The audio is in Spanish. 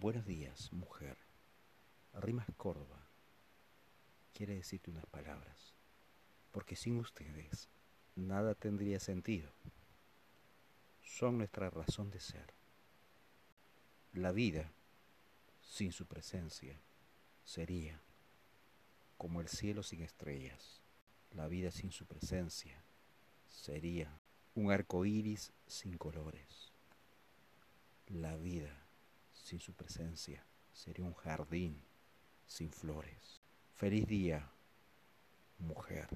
Buenos días, mujer. Rimas Córdoba quiere decirte unas palabras, porque sin ustedes nada tendría sentido. Son nuestra razón de ser. La vida, sin su presencia, sería como el cielo sin estrellas. La vida sin su presencia sería un arco iris sin colores. La vida sin su presencia sería un jardín sin flores. Feliz día, mujer.